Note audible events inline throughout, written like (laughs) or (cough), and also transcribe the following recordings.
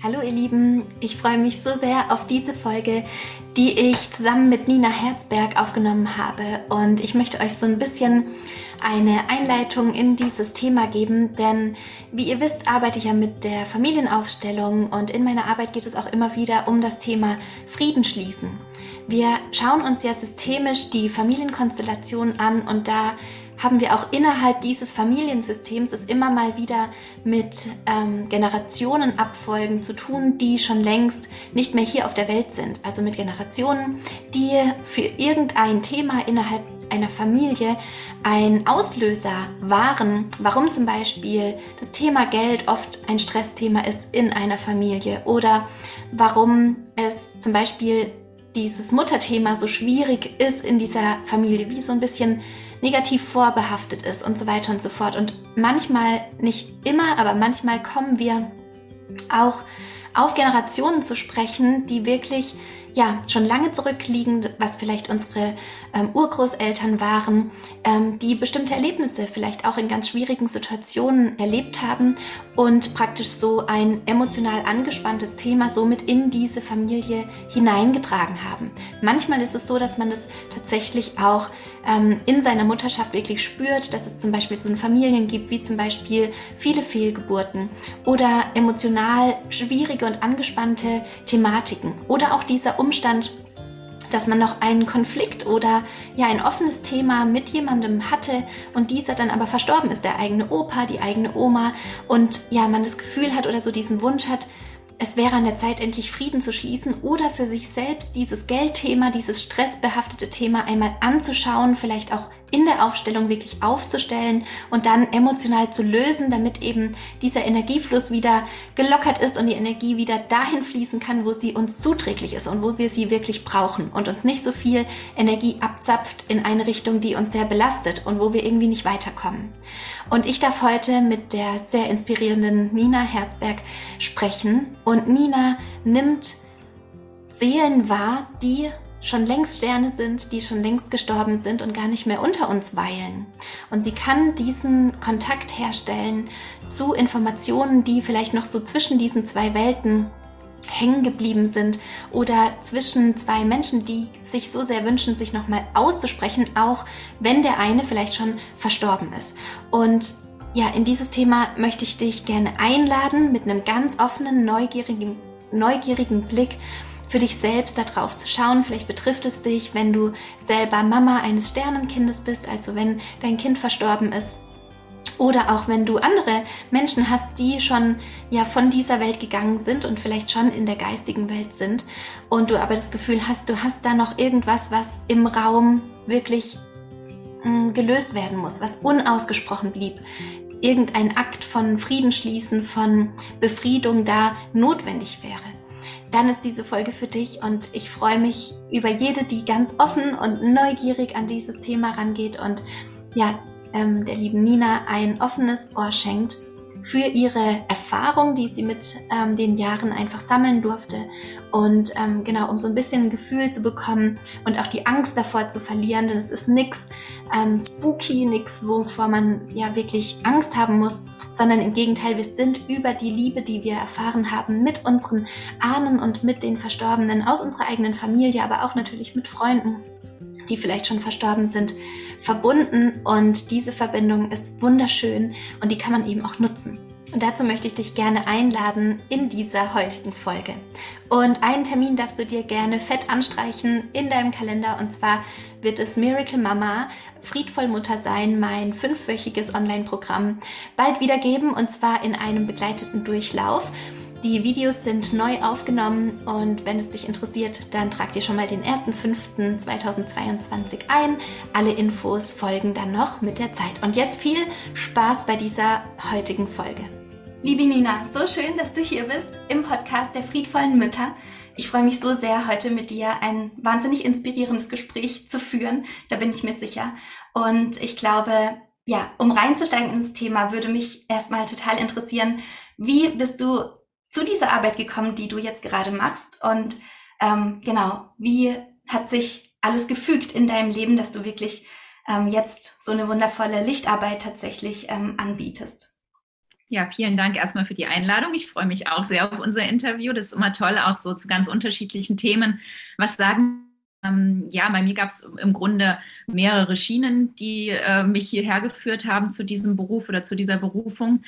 Hallo ihr Lieben, ich freue mich so sehr auf diese Folge, die ich zusammen mit Nina Herzberg aufgenommen habe. Und ich möchte euch so ein bisschen eine Einleitung in dieses Thema geben, denn wie ihr wisst, arbeite ich ja mit der Familienaufstellung und in meiner Arbeit geht es auch immer wieder um das Thema Frieden schließen. Wir schauen uns ja systemisch die Familienkonstellation an und da haben wir auch innerhalb dieses Familiensystems es immer mal wieder mit ähm, Generationenabfolgen zu tun, die schon längst nicht mehr hier auf der Welt sind. Also mit Generationen, die für irgendein Thema innerhalb einer Familie ein Auslöser waren, warum zum Beispiel das Thema Geld oft ein Stressthema ist in einer Familie oder warum es zum Beispiel dieses Mutterthema so schwierig ist in dieser Familie, wie so ein bisschen negativ vorbehaftet ist und so weiter und so fort. Und manchmal, nicht immer, aber manchmal kommen wir auch auf Generationen zu sprechen, die wirklich ja, schon lange zurückliegen, was vielleicht unsere ähm, Urgroßeltern waren, ähm, die bestimmte Erlebnisse vielleicht auch in ganz schwierigen Situationen erlebt haben und praktisch so ein emotional angespanntes Thema somit in diese Familie hineingetragen haben. Manchmal ist es so, dass man es tatsächlich auch ähm, in seiner Mutterschaft wirklich spürt, dass es zum Beispiel so Familien gibt, wie zum Beispiel viele Fehlgeburten oder emotional schwierige und angespannte Thematiken oder auch dieser Umstand, dass man noch einen Konflikt oder ja ein offenes Thema mit jemandem hatte und dieser dann aber verstorben ist, der eigene Opa, die eigene Oma und ja man das Gefühl hat oder so diesen Wunsch hat, es wäre an der Zeit, endlich Frieden zu schließen oder für sich selbst dieses Geldthema, dieses stressbehaftete Thema einmal anzuschauen, vielleicht auch in der Aufstellung wirklich aufzustellen und dann emotional zu lösen, damit eben dieser Energiefluss wieder gelockert ist und die Energie wieder dahin fließen kann, wo sie uns zuträglich ist und wo wir sie wirklich brauchen und uns nicht so viel Energie abzapft in eine Richtung, die uns sehr belastet und wo wir irgendwie nicht weiterkommen. Und ich darf heute mit der sehr inspirierenden Nina Herzberg sprechen und Nina nimmt Seelen wahr, die schon längst Sterne sind, die schon längst gestorben sind und gar nicht mehr unter uns weilen. Und sie kann diesen Kontakt herstellen zu Informationen, die vielleicht noch so zwischen diesen zwei Welten hängen geblieben sind oder zwischen zwei Menschen, die sich so sehr wünschen, sich nochmal auszusprechen, auch wenn der eine vielleicht schon verstorben ist. Und ja, in dieses Thema möchte ich dich gerne einladen mit einem ganz offenen, neugierigen, neugierigen Blick für dich selbst darauf zu schauen. Vielleicht betrifft es dich, wenn du selber Mama eines Sternenkindes bist, also wenn dein Kind verstorben ist. Oder auch wenn du andere Menschen hast, die schon ja von dieser Welt gegangen sind und vielleicht schon in der geistigen Welt sind und du aber das Gefühl hast, du hast da noch irgendwas, was im Raum wirklich mh, mm, gelöst werden muss, was unausgesprochen blieb. Irgendein Akt von Friedensschließen, von Befriedung da notwendig wäre dann ist diese Folge für dich und ich freue mich über jede, die ganz offen und neugierig an dieses Thema rangeht und ja, ähm, der lieben Nina ein offenes Ohr schenkt für ihre Erfahrung, die sie mit ähm, den Jahren einfach sammeln durfte. Und ähm, genau, um so ein bisschen ein Gefühl zu bekommen und auch die Angst davor zu verlieren, denn es ist nix ähm, spooky, nix, wovor man ja wirklich Angst haben muss, sondern im Gegenteil, wir sind über die Liebe, die wir erfahren haben mit unseren Ahnen und mit den Verstorbenen aus unserer eigenen Familie, aber auch natürlich mit Freunden, die vielleicht schon verstorben sind, verbunden und diese Verbindung ist wunderschön und die kann man eben auch nutzen. Und dazu möchte ich dich gerne einladen in dieser heutigen Folge. Und einen Termin darfst du dir gerne fett anstreichen in deinem Kalender. Und zwar wird es Miracle Mama, Friedvoll Mutter sein, mein fünfwöchiges Online-Programm, bald wieder geben. Und zwar in einem begleiteten Durchlauf. Die Videos sind neu aufgenommen und wenn es dich interessiert, dann trag dir schon mal den 1.5.2022 ein. Alle Infos folgen dann noch mit der Zeit. Und jetzt viel Spaß bei dieser heutigen Folge. Liebe Nina, so schön, dass du hier bist im Podcast der friedvollen Mütter. Ich freue mich so sehr, heute mit dir ein wahnsinnig inspirierendes Gespräch zu führen. Da bin ich mir sicher. Und ich glaube, ja, um reinzusteigen ins Thema, würde mich erstmal total interessieren, wie bist du zu dieser Arbeit gekommen, die du jetzt gerade machst? Und ähm, genau, wie hat sich alles gefügt in deinem Leben, dass du wirklich ähm, jetzt so eine wundervolle Lichtarbeit tatsächlich ähm, anbietest? Ja, vielen Dank erstmal für die Einladung. Ich freue mich auch sehr auf unser Interview. Das ist immer toll, auch so zu ganz unterschiedlichen Themen was sagen. Ähm, ja, bei mir gab es im Grunde mehrere Schienen, die äh, mich hierher geführt haben zu diesem Beruf oder zu dieser Berufung.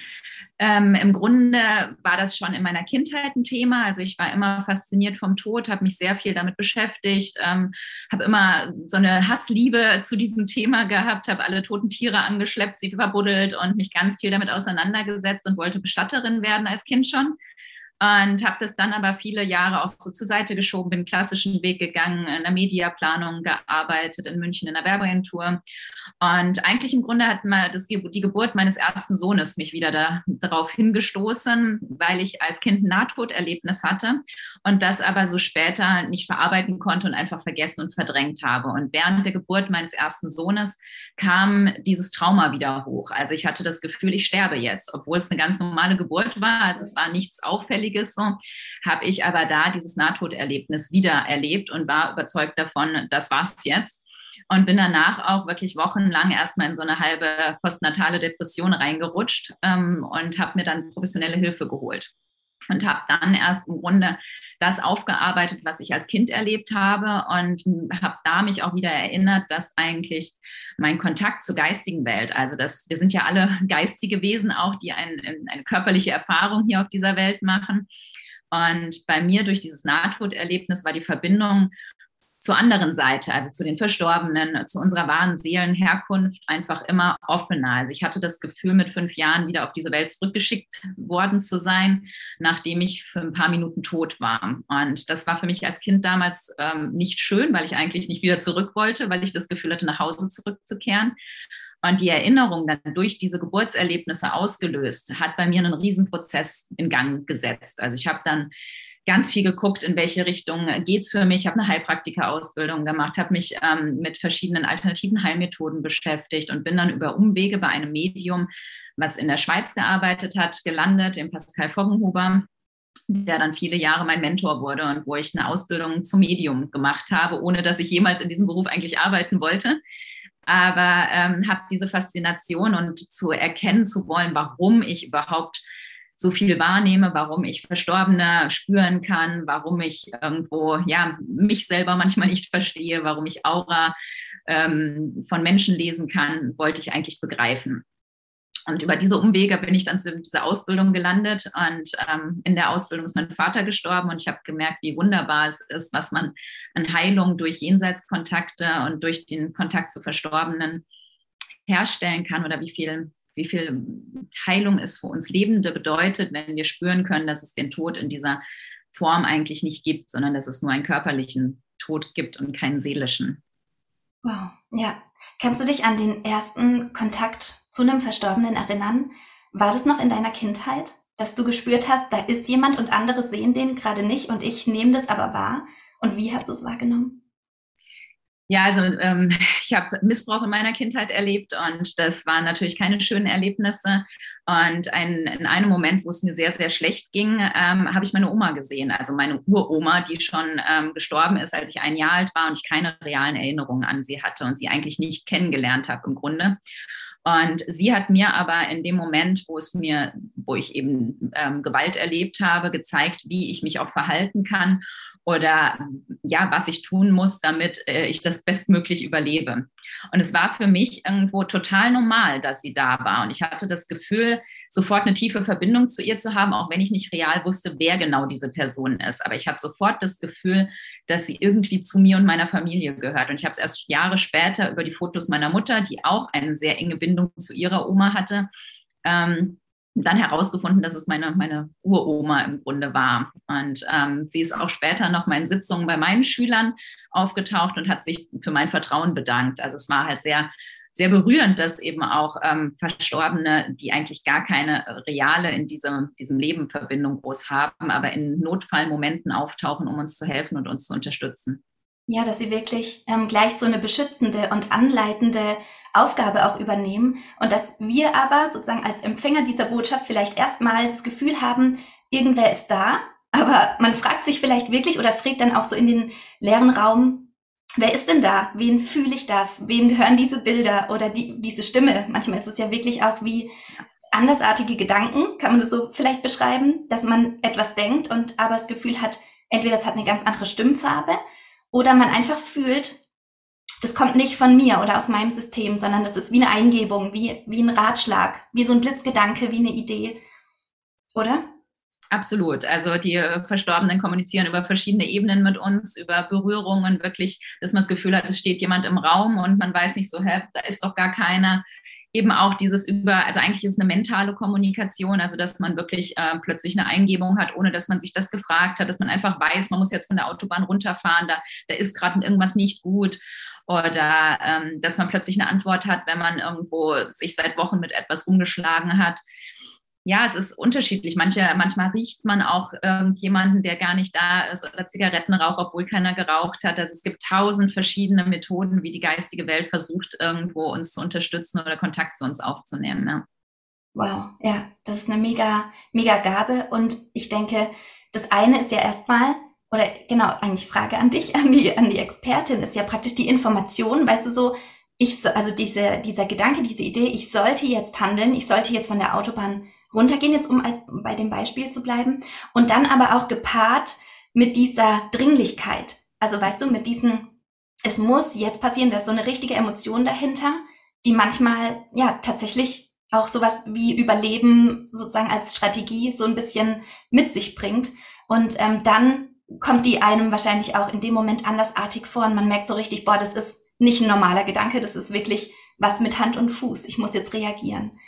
Ähm, Im Grunde war das schon in meiner Kindheit ein Thema. Also ich war immer fasziniert vom Tod, habe mich sehr viel damit beschäftigt, ähm, habe immer so eine Hassliebe zu diesem Thema gehabt, habe alle toten Tiere angeschleppt, sie verbuddelt und mich ganz viel damit auseinandergesetzt und wollte Bestatterin werden als Kind schon und habe das dann aber viele Jahre auch so zur Seite geschoben, bin klassischen Weg gegangen, in der Mediaplanung gearbeitet, in München in der Werbeagentur. Und eigentlich im Grunde hat mal das, die Geburt meines ersten Sohnes mich wieder da, darauf hingestoßen, weil ich als Kind ein Nahtoderlebnis hatte und das aber so später nicht verarbeiten konnte und einfach vergessen und verdrängt habe. Und während der Geburt meines ersten Sohnes kam dieses Trauma wieder hoch. Also ich hatte das Gefühl, ich sterbe jetzt, obwohl es eine ganz normale Geburt war. Also es war nichts Auffälliges Schwieriges so, habe ich aber da dieses Nahtoderlebnis wieder erlebt und war überzeugt davon, das war's jetzt. Und bin danach auch wirklich wochenlang erstmal in so eine halbe postnatale Depression reingerutscht ähm, und habe mir dann professionelle Hilfe geholt und habe dann erst im Grunde das aufgearbeitet, was ich als Kind erlebt habe und habe da mich auch wieder erinnert, dass eigentlich mein Kontakt zur geistigen Welt, also dass wir sind ja alle (laughs) geistige Wesen auch, die ein, eine körperliche Erfahrung hier auf dieser Welt machen. Und bei mir durch dieses Nahtoderlebnis war die Verbindung zur anderen Seite, also zu den Verstorbenen, zu unserer wahren Seelenherkunft einfach immer offener. Also ich hatte das Gefühl, mit fünf Jahren wieder auf diese Welt zurückgeschickt worden zu sein, nachdem ich für ein paar Minuten tot war. Und das war für mich als Kind damals ähm, nicht schön, weil ich eigentlich nicht wieder zurück wollte, weil ich das Gefühl hatte, nach Hause zurückzukehren. Und die Erinnerung dann durch diese Geburtserlebnisse ausgelöst, hat bei mir einen Riesenprozess in Gang gesetzt. Also ich habe dann ganz viel geguckt, in welche Richtung geht es für mich. Ich habe eine Heilpraktika-Ausbildung gemacht, habe mich ähm, mit verschiedenen alternativen Heilmethoden beschäftigt und bin dann über Umwege bei einem Medium, was in der Schweiz gearbeitet hat, gelandet, dem Pascal Foggenhuber der dann viele Jahre mein Mentor wurde und wo ich eine Ausbildung zum Medium gemacht habe, ohne dass ich jemals in diesem Beruf eigentlich arbeiten wollte. Aber ähm, habe diese Faszination und zu erkennen zu wollen, warum ich überhaupt so viel wahrnehme, warum ich Verstorbene spüren kann, warum ich irgendwo ja mich selber manchmal nicht verstehe, warum ich Aura ähm, von Menschen lesen kann, wollte ich eigentlich begreifen. Und über diese Umwege bin ich dann zu dieser Ausbildung gelandet. Und ähm, in der Ausbildung ist mein Vater gestorben. Und ich habe gemerkt, wie wunderbar es ist, was man an Heilung durch Jenseitskontakte und durch den Kontakt zu Verstorbenen herstellen kann oder wie viel wie viel Heilung es für uns Lebende bedeutet, wenn wir spüren können, dass es den Tod in dieser Form eigentlich nicht gibt, sondern dass es nur einen körperlichen Tod gibt und keinen seelischen. Wow, ja. Kannst du dich an den ersten Kontakt zu einem Verstorbenen erinnern? War das noch in deiner Kindheit, dass du gespürt hast, da ist jemand und andere sehen den gerade nicht und ich nehme das aber wahr? Und wie hast du es wahrgenommen? Ja, also ähm, (laughs) ich habe Missbrauch in meiner Kindheit erlebt und das waren natürlich keine schönen Erlebnisse. Und ein, in einem Moment, wo es mir sehr, sehr schlecht ging, ähm, habe ich meine Oma gesehen, also meine Uroma, die schon ähm, gestorben ist, als ich ein Jahr alt war und ich keine realen Erinnerungen an sie hatte und sie eigentlich nicht kennengelernt habe im Grunde. Und sie hat mir aber in dem Moment, wo es mir, wo ich eben ähm, Gewalt erlebt habe, gezeigt, wie ich mich auch verhalten kann oder ja, was ich tun muss, damit äh, ich das bestmöglich überlebe. Und es war für mich irgendwo total normal, dass sie da war. Und ich hatte das Gefühl, sofort eine tiefe Verbindung zu ihr zu haben, auch wenn ich nicht real wusste, wer genau diese Person ist. Aber ich hatte sofort das Gefühl, dass sie irgendwie zu mir und meiner Familie gehört. Und ich habe es erst Jahre später über die Fotos meiner Mutter, die auch eine sehr enge Bindung zu ihrer Oma hatte, ähm, dann herausgefunden, dass es meine, meine Uroma im Grunde war. Und ähm, sie ist auch später noch mal in Sitzungen bei meinen Schülern aufgetaucht und hat sich für mein Vertrauen bedankt. Also es war halt sehr, sehr berührend, dass eben auch ähm, Verstorbene, die eigentlich gar keine reale in diesem, diesem Leben Verbindung groß haben, aber in Notfallmomenten auftauchen, um uns zu helfen und uns zu unterstützen. Ja, dass sie wirklich ähm, gleich so eine beschützende und anleitende Aufgabe auch übernehmen und dass wir aber sozusagen als Empfänger dieser Botschaft vielleicht erstmal das Gefühl haben, irgendwer ist da, aber man fragt sich vielleicht wirklich oder fragt dann auch so in den leeren Raum, wer ist denn da? Wen fühle ich da? Wem gehören diese Bilder oder die, diese Stimme? Manchmal ist es ja wirklich auch wie andersartige Gedanken, kann man das so vielleicht beschreiben, dass man etwas denkt und aber das Gefühl hat, entweder es hat eine ganz andere Stimmfarbe oder man einfach fühlt, das kommt nicht von mir oder aus meinem System, sondern das ist wie eine Eingebung, wie, wie ein Ratschlag, wie so ein Blitzgedanke, wie eine Idee. Oder? Absolut. Also die Verstorbenen kommunizieren über verschiedene Ebenen mit uns, über Berührungen, wirklich, dass man das Gefühl hat, es steht jemand im Raum und man weiß nicht so, hä, da ist doch gar keiner. Eben auch dieses über, also eigentlich ist es eine mentale Kommunikation, also dass man wirklich äh, plötzlich eine Eingebung hat, ohne dass man sich das gefragt hat, dass man einfach weiß, man muss jetzt von der Autobahn runterfahren, da, da ist gerade irgendwas nicht gut oder ähm, dass man plötzlich eine Antwort hat, wenn man irgendwo sich seit Wochen mit etwas rumgeschlagen hat. Ja, es ist unterschiedlich. Manche, manchmal riecht man auch irgendjemanden, der gar nicht da ist oder Zigarettenrauch, obwohl keiner geraucht hat. Also es gibt tausend verschiedene Methoden, wie die geistige Welt versucht, irgendwo uns zu unterstützen oder Kontakt zu uns aufzunehmen. Ja. Wow, ja, das ist eine mega, mega Gabe. Und ich denke, das eine ist ja erstmal, oder genau, eigentlich Frage an dich, (laughs) an die, an die Expertin, ist ja praktisch die Information, weißt du, so, ich, also diese, dieser Gedanke, diese Idee, ich sollte jetzt handeln, ich sollte jetzt von der Autobahn runtergehen, jetzt um bei dem Beispiel zu bleiben, und dann aber auch gepaart mit dieser Dringlichkeit. Also weißt du, mit diesem, es muss jetzt passieren, da ist so eine richtige Emotion dahinter, die manchmal ja tatsächlich auch sowas wie Überleben sozusagen als Strategie so ein bisschen mit sich bringt. Und ähm, dann kommt die einem wahrscheinlich auch in dem Moment andersartig vor und man merkt so richtig, boah, das ist nicht ein normaler Gedanke, das ist wirklich was mit Hand und Fuß. Ich muss jetzt reagieren.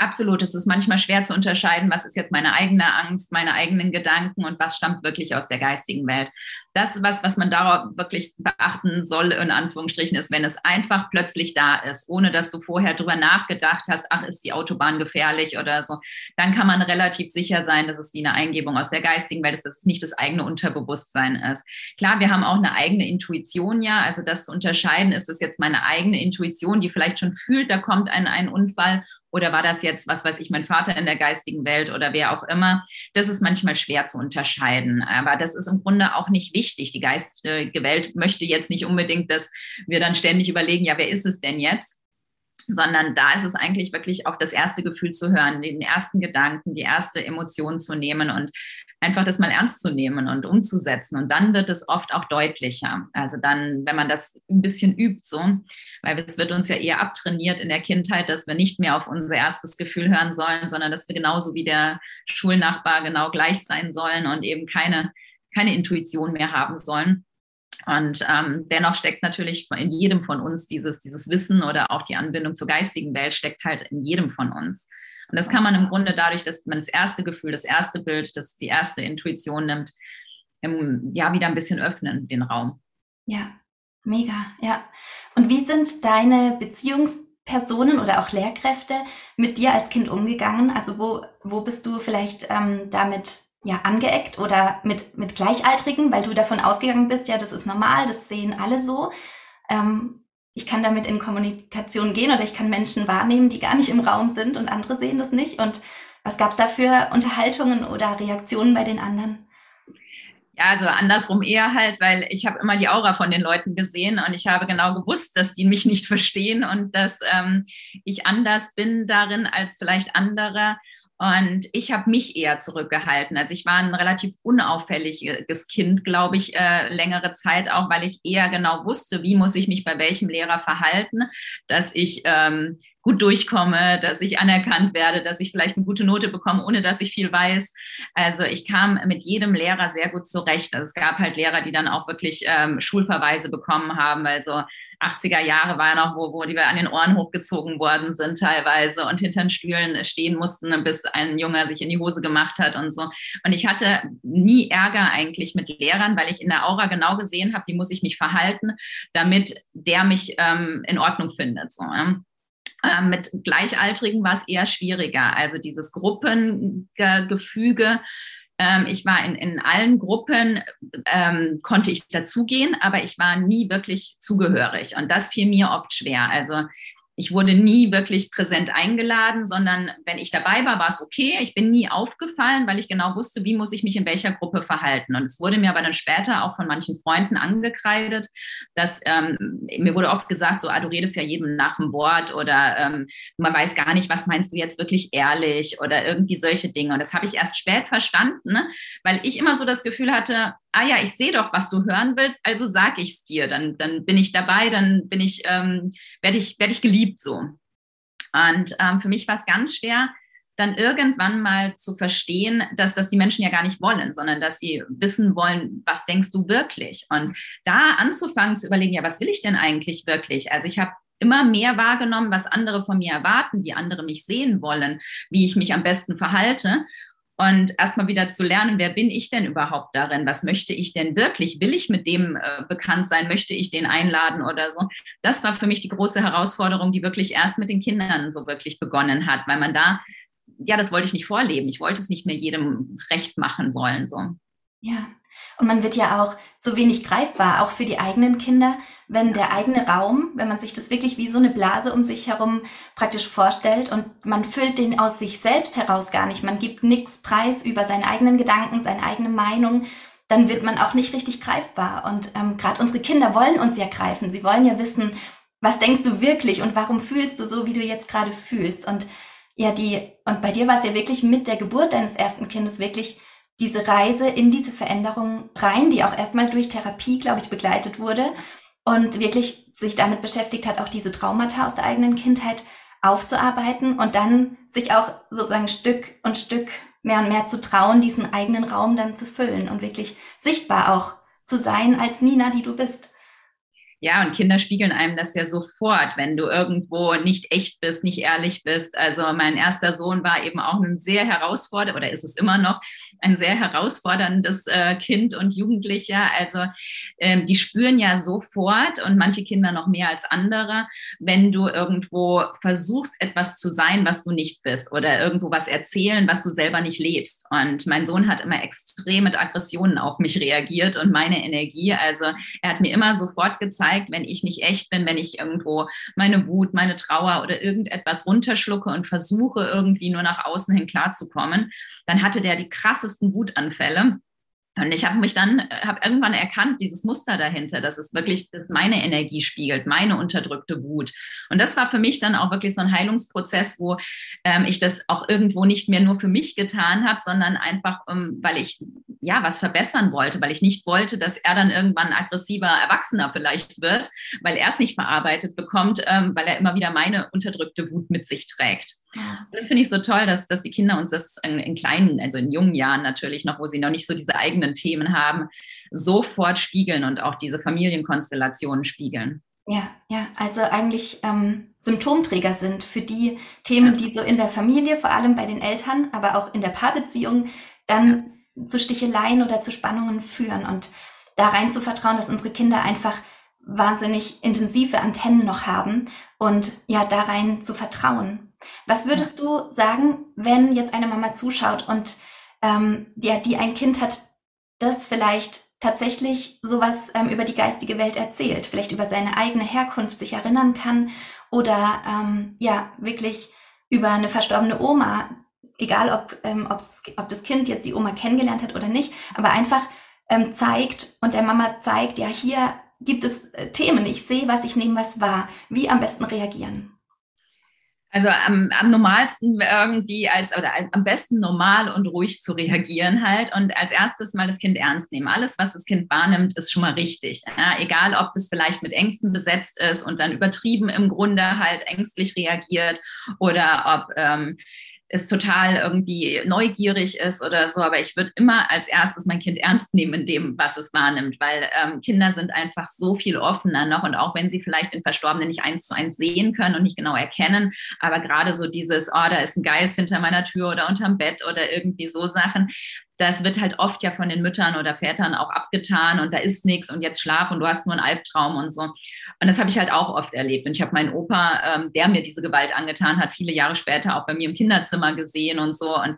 Absolut, es ist manchmal schwer zu unterscheiden, was ist jetzt meine eigene Angst, meine eigenen Gedanken und was stammt wirklich aus der geistigen Welt. Das, was, was man darauf wirklich beachten soll, in Anführungsstrichen, ist, wenn es einfach plötzlich da ist, ohne dass du vorher drüber nachgedacht hast, ach, ist die Autobahn gefährlich oder so, dann kann man relativ sicher sein, dass es wie eine Eingebung aus der geistigen Welt ist, dass es nicht das eigene Unterbewusstsein ist. Klar, wir haben auch eine eigene Intuition, ja, also das zu unterscheiden, ist es jetzt meine eigene Intuition, die vielleicht schon fühlt, da kommt ein, ein Unfall oder war das jetzt, was weiß ich, mein Vater in der geistigen Welt oder wer auch immer? Das ist manchmal schwer zu unterscheiden. Aber das ist im Grunde auch nicht wichtig. Die geistige Welt möchte jetzt nicht unbedingt, dass wir dann ständig überlegen, ja, wer ist es denn jetzt? sondern da ist es eigentlich wirklich auch das erste Gefühl zu hören, den ersten Gedanken, die erste Emotion zu nehmen und einfach das mal ernst zu nehmen und umzusetzen. Und dann wird es oft auch deutlicher. Also dann, wenn man das ein bisschen übt, so, weil es wird uns ja eher abtrainiert in der Kindheit, dass wir nicht mehr auf unser erstes Gefühl hören sollen, sondern dass wir genauso wie der Schulnachbar genau gleich sein sollen und eben keine, keine Intuition mehr haben sollen. Und ähm, dennoch steckt natürlich in jedem von uns dieses, dieses Wissen oder auch die Anbindung zur geistigen Welt steckt halt in jedem von uns. Und das kann man im Grunde dadurch, dass man das erste Gefühl, das erste Bild, das die erste Intuition nimmt, im, ja, wieder ein bisschen öffnen, den Raum. Ja, mega, ja. Und wie sind deine Beziehungspersonen oder auch Lehrkräfte mit dir als Kind umgegangen? Also wo, wo bist du vielleicht ähm, damit ja angeeckt oder mit, mit Gleichaltrigen, weil du davon ausgegangen bist, ja, das ist normal, das sehen alle so. Ähm, ich kann damit in Kommunikation gehen oder ich kann Menschen wahrnehmen, die gar nicht im Raum sind und andere sehen das nicht. Und was gab es da für Unterhaltungen oder Reaktionen bei den anderen? Ja, also andersrum eher halt, weil ich habe immer die Aura von den Leuten gesehen und ich habe genau gewusst, dass die mich nicht (laughs) verstehen und dass ähm, ich anders bin darin als vielleicht andere und ich habe mich eher zurückgehalten. Also ich war ein relativ unauffälliges Kind, glaube ich, äh, längere Zeit auch, weil ich eher genau wusste, wie muss ich mich bei welchem Lehrer verhalten, dass ich ähm, gut durchkomme, dass ich anerkannt werde, dass ich vielleicht eine gute Note bekomme, ohne dass ich viel weiß. Also ich kam mit jedem Lehrer sehr gut zurecht. Also es gab halt Lehrer, die dann auch wirklich ähm, Schulverweise bekommen haben, Also 80er Jahre war noch, wo, wo die wir an den Ohren hochgezogen worden sind teilweise und hinter den Stühlen stehen mussten, bis ein Junge sich in die Hose gemacht hat und so. Und ich hatte nie Ärger eigentlich mit Lehrern, weil ich in der Aura genau gesehen habe, wie muss ich mich verhalten, damit der mich ähm, in Ordnung findet. So. Ähm, mit Gleichaltrigen war es eher schwieriger. Also dieses Gruppengefüge. Ähm, ich war in, in allen Gruppen, ähm, konnte ich dazugehen, aber ich war nie wirklich zugehörig. Und das fiel mir oft schwer. Also ich wurde nie wirklich präsent eingeladen, sondern wenn ich dabei war, war es okay. Ich bin nie aufgefallen, weil ich genau wusste, wie muss ich mich in welcher Gruppe verhalten. Und es wurde mir aber dann später auch von manchen Freunden angekreidet, dass ähm, mir wurde oft gesagt, so, ah, du redest ja jedem nach dem Wort oder ähm, man weiß gar nicht, was meinst du jetzt wirklich ehrlich oder irgendwie solche Dinge. Und das habe ich erst spät verstanden, ne? weil ich immer so das Gefühl hatte, ah ja, ich sehe doch, was du hören willst, also sag ich es dir, dann, dann bin ich dabei, dann bin ich, ähm, werde ich, werde ich geliebt so. Und ähm, für mich war es ganz schwer, dann irgendwann mal zu verstehen, dass das die Menschen ja gar nicht wollen, sondern dass sie wissen wollen, was denkst du wirklich? Und da anzufangen zu überlegen, ja, was will ich denn eigentlich wirklich? Also ich habe immer mehr wahrgenommen, was andere von mir erwarten, wie andere mich sehen wollen, wie ich mich am besten verhalte und erstmal wieder zu lernen, wer bin ich denn überhaupt darin? Was möchte ich denn wirklich? Will ich mit dem äh, bekannt sein? Möchte ich den einladen oder so? Das war für mich die große Herausforderung, die wirklich erst mit den Kindern so wirklich begonnen hat, weil man da, ja, das wollte ich nicht vorleben. Ich wollte es nicht mehr jedem recht machen wollen, so. Ja, und man wird ja auch so wenig greifbar, auch für die eigenen Kinder, wenn der eigene Raum, wenn man sich das wirklich wie so eine Blase um sich herum praktisch vorstellt und man füllt den aus sich selbst heraus gar nicht, man gibt nichts preis über seine eigenen Gedanken, seine eigene Meinung, dann wird man auch nicht richtig greifbar. Und ähm, gerade unsere Kinder wollen uns ja greifen. Sie wollen ja wissen, was denkst du wirklich und warum fühlst du so, wie du jetzt gerade fühlst. Und ja, die, und bei dir war es ja wirklich mit der Geburt deines ersten Kindes wirklich diese Reise in diese Veränderung rein, die auch erstmal durch Therapie, glaube ich, begleitet wurde und wirklich sich damit beschäftigt hat, auch diese Traumata aus der eigenen Kindheit aufzuarbeiten und dann sich auch sozusagen Stück und Stück mehr und mehr zu trauen, diesen eigenen Raum dann zu füllen und wirklich sichtbar auch zu sein als Nina, die du bist. Ja, und Kinder spiegeln einem das ja sofort, wenn du irgendwo nicht echt bist, nicht ehrlich bist. Also mein erster Sohn war eben auch ein sehr herausfordernd oder ist es immer noch ein sehr herausforderndes äh, Kind und Jugendlicher. Also ähm, die spüren ja sofort und manche Kinder noch mehr als andere, wenn du irgendwo versuchst, etwas zu sein, was du nicht bist oder irgendwo was erzählen, was du selber nicht lebst. Und mein Sohn hat immer extrem mit Aggressionen auf mich reagiert und meine Energie. Also er hat mir immer sofort gezeigt, zeigt, wenn ich nicht echt bin, wenn ich irgendwo meine Wut, meine Trauer oder irgendetwas runterschlucke und versuche irgendwie nur nach außen hin klarzukommen, dann hatte der die krassesten Wutanfälle. Und ich habe mich dann, äh, habe irgendwann erkannt, dieses Muster dahinter, dass es wirklich, dass meine Energie spiegelt, meine unterdrückte Wut. Und das war für mich dann auch wirklich so ein Heilungsprozess, wo ähm, ich das auch irgendwo nicht mehr nur für mich getan habe, sondern einfach, ähm, weil ich ja was verbessern wollte, weil ich nicht wollte, dass er dann irgendwann aggressiver Erwachsener vielleicht wird, weil er es nicht verarbeitet bekommt, ähm, weil er immer wieder meine unterdrückte Wut mit sich trägt. Das finde ich so toll, dass, dass die Kinder uns das in, in, kleinen, also in jungen Jahren natürlich noch, wo sie noch nicht so diese eigenen Themen haben, sofort spiegeln und auch diese Familienkonstellationen spiegeln. Ja, ja, also eigentlich ähm, Symptomträger sind für die Themen, die so in der Familie, vor allem bei den Eltern, aber auch in der Paarbeziehung dann ja. zu Sticheleien oder zu Spannungen führen und da rein zu vertrauen, dass unsere Kinder einfach wahnsinnig intensive Antennen noch haben und ja, da rein zu vertrauen. Was würdest du sagen, wenn jetzt eine Mama zuschaut und ähm, ja, die ein Kind hat, das vielleicht tatsächlich sowas ähm, über die geistige Welt erzählt, vielleicht über seine eigene Herkunft sich erinnern kann oder ähm, ja, wirklich über eine verstorbene Oma, egal ob, ähm, ob das Kind jetzt die Oma kennengelernt hat oder nicht, aber einfach ähm, zeigt und der Mama zeigt, ja, hier gibt es äh, Themen, ich sehe was, ich nehme was wahr, wie am besten reagieren. Also am, am normalsten irgendwie als oder am besten normal und ruhig zu reagieren halt und als erstes mal das Kind ernst nehmen. Alles, was das Kind wahrnimmt, ist schon mal richtig. Ja, egal, ob das vielleicht mit Ängsten besetzt ist und dann übertrieben im Grunde halt ängstlich reagiert oder ob ähm, ist total irgendwie neugierig ist oder so, aber ich würde immer als erstes mein Kind ernst nehmen in dem, was es wahrnimmt, weil ähm, Kinder sind einfach so viel offener noch und auch wenn sie vielleicht den Verstorbenen nicht eins zu eins sehen können und nicht genau erkennen, aber gerade so dieses, oh, da ist ein Geist hinter meiner Tür oder unterm Bett oder irgendwie so Sachen, das wird halt oft ja von den Müttern oder Vätern auch abgetan und da ist nichts und jetzt schlaf und du hast nur einen Albtraum und so. Und das habe ich halt auch oft erlebt. Und ich habe meinen Opa, ähm, der mir diese Gewalt angetan hat, viele Jahre später auch bei mir im Kinderzimmer gesehen und so. Und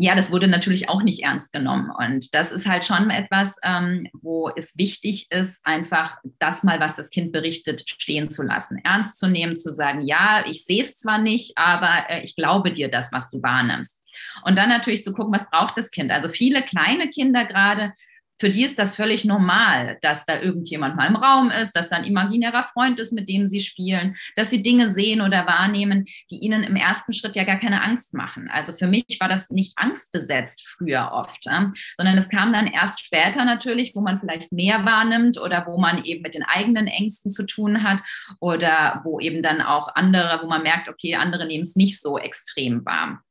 ja, das wurde natürlich auch nicht ernst genommen. Und das ist halt schon etwas, ähm, wo es wichtig ist, einfach das mal, was das Kind berichtet, stehen zu lassen, ernst zu nehmen, zu sagen, ja, ich sehe es zwar nicht, aber äh, ich glaube dir das, was du wahrnimmst. Und dann natürlich zu gucken, was braucht das Kind. Also viele kleine Kinder gerade für die ist das völlig normal, dass da irgendjemand mal im Raum ist, dass da ein imaginärer Freund ist, mit dem sie spielen, dass sie Dinge sehen oder wahrnehmen, die ihnen im ersten Schritt ja gar keine Angst machen. Also für mich war das nicht angstbesetzt früher oft, ja? sondern es kam dann erst später natürlich, wo man vielleicht mehr wahrnimmt oder wo man eben mit den eigenen Ängsten zu tun hat oder wo eben dann auch andere, wo man merkt, okay, andere nehmen es nicht so extrem wahr.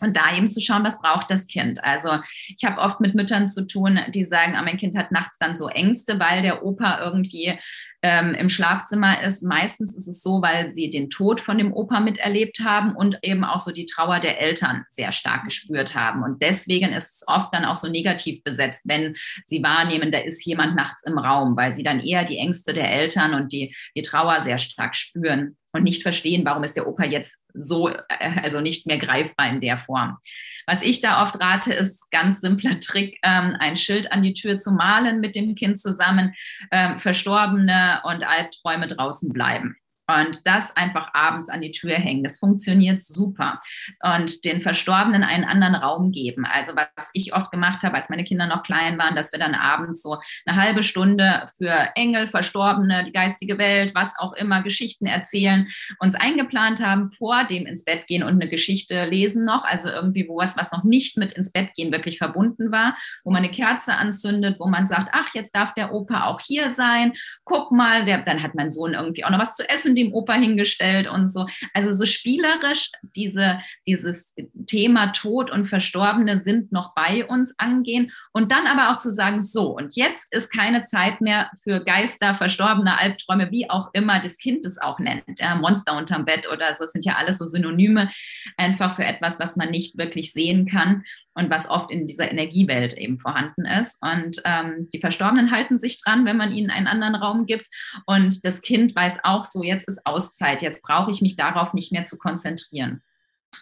Und da eben zu schauen, was braucht das Kind. Also ich habe oft mit Müttern zu tun, die sagen, ah, mein Kind hat nachts dann so Ängste, weil der Opa irgendwie ähm, im Schlafzimmer ist. Meistens ist es so, weil sie den Tod von dem Opa miterlebt haben und eben auch so die Trauer der Eltern sehr stark gespürt haben. Und deswegen ist es oft dann auch so negativ besetzt, wenn sie wahrnehmen, da ist jemand nachts im Raum, weil sie dann eher die Ängste der Eltern und die, die Trauer sehr stark spüren und nicht verstehen, warum ist der Opa jetzt so, äh, also nicht mehr greifbar in der Form. Was ich da oft rate, ist ganz simpler Trick, ähm, ein Schild an die Tür zu malen mit dem Kind zusammen, ähm, Verstorbene und Albträume draußen bleiben und das einfach abends an die Tür hängen. Das funktioniert super. Und den Verstorbenen einen anderen Raum geben. Also was ich oft gemacht habe, als meine Kinder noch klein waren, dass wir dann abends so eine halbe Stunde für Engel, Verstorbene, die geistige Welt, was auch immer, Geschichten erzählen, uns eingeplant haben, vor dem ins Bett gehen und eine Geschichte lesen noch. Also irgendwie wo was, was noch nicht mit ins Bett gehen wirklich verbunden war, wo man eine Kerze anzündet, wo man sagt, ach, jetzt darf der Opa auch hier sein. Guck mal, der, dann hat mein Sohn irgendwie auch noch was zu essen dem Opa hingestellt und so. Also so spielerisch diese, dieses Thema Tod und Verstorbene sind noch bei uns angehen und dann aber auch zu sagen, so, und jetzt ist keine Zeit mehr für Geister, Verstorbene, Albträume, wie auch immer das Kind es auch nennt, ja, Monster unterm Bett oder so, das sind ja alles so Synonyme einfach für etwas, was man nicht wirklich sehen kann und was oft in dieser Energiewelt eben vorhanden ist. Und ähm, die Verstorbenen halten sich dran, wenn man ihnen einen anderen Raum gibt. Und das Kind weiß auch so, jetzt ist Auszeit, jetzt brauche ich mich darauf nicht mehr zu konzentrieren.